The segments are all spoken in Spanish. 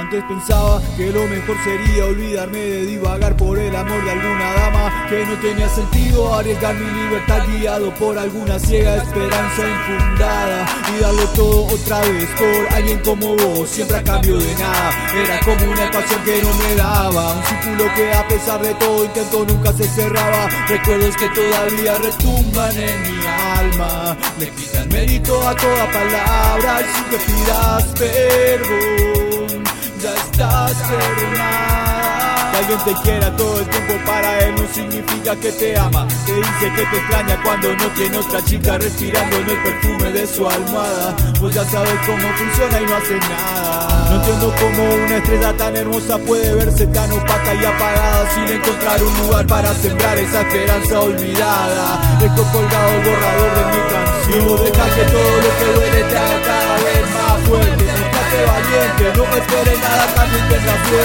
Antes pensaba que lo mejor sería olvidarme de divagar por el amor de alguna dama que no tenía sentido arriesgar mi libertad guiado por alguna ciega esperanza infundada y darlo todo otra vez por alguien como vos, siempre a cambio de nada. Era como una ecuación que no me daba, un círculo que a pesar de todo intento nunca se cerraba. Recuerdos que todavía retumban en mi alma, le quitan mérito a toda palabra y si te pidas perdón, estás perdonada. Que alguien te quiera todo el tiempo para él no significa que te ama. Te dice que te extraña cuando no tiene otra chica respirando en el perfume de su almohada. Pues ya sabes cómo funciona y no hace nada. No entiendo cómo una estrella tan hermosa puede verse tan opaca y apagada sin encontrar un lugar para sembrar esa esperanza olvidada. Dejo colgado el borrador de mi canción. No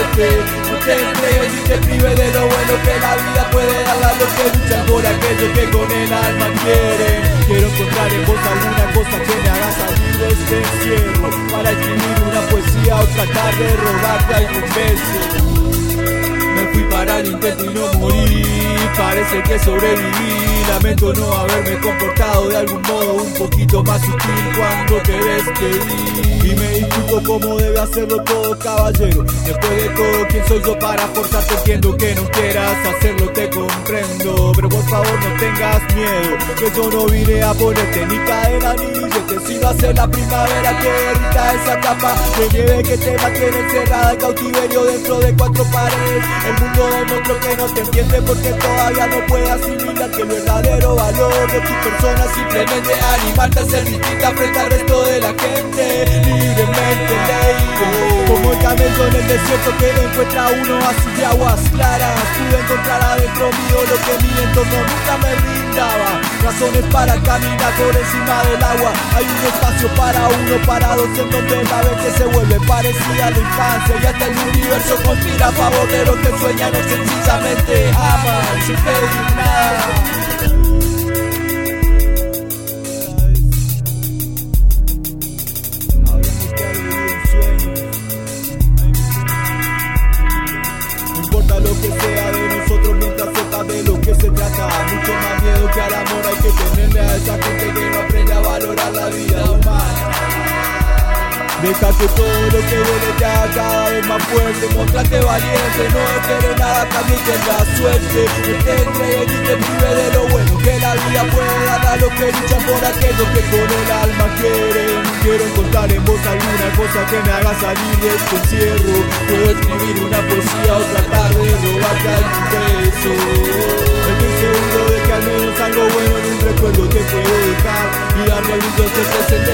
te entregues y te prive de lo bueno que la vida puede dar a los que luchan por aquello que con el alma quieren. Quiero encontrar en vos alguna cosa que me haga salir de este encierro para escribir una poesía o tratar de robarte algún beso. Intento y no morí, parece que sobreviví. Lamento no haberme comportado de algún modo un poquito más sutil cuando te despedí. Y me disculpo como debe hacerlo todo caballero. Después de todo, ¿quién soy yo para forzarte? Entiendo que no quieras hacerlo, te comprendo. Pero por favor no tengas miedo, que yo no vine a ponerte ni cadena ni billete, sino a hacer la primavera que derrita esa capa de nieve que te mantiene encerrada en cautiverio dentro de cuatro paredes. El mundo demostró que no te entiende porque todavía no puede asimilar que el verdadero valor de tu persona simplemente animarte a ser distinta frente al resto de la gente. Libremente leído, como el camello en el desierto que no encuentra uno así de aguas claras. Pude encontrar adentro mío lo que mi entorno nunca me Razones para caminar por encima del agua. Hay un espacio para uno, para dos, en donde la mente se vuelve parecida a la infancia. Y hasta el universo conspira a favor de los que sueñan o sencillamente aman sin pedir nada. Importa lo que sea de nosotros mientras sepas de lo que se trata. Mucho más miedo que al amor hay que tenerle a esa gente que no aprende a valorar la vida humana. Deja que todo lo que duele te haga cada vez más fuerte. Mostrate valiente, no esperes nada, también tendrás suerte. Que te entregues y te prive de lo bueno. Que la vida puede dar a los que luchan por aquellos que con el alma quieren Quiero encontrar en vos alguna cosa que me haga salir de este encierro. Puedo escribir una poesía o tratar de robarte algún beso este presente que nos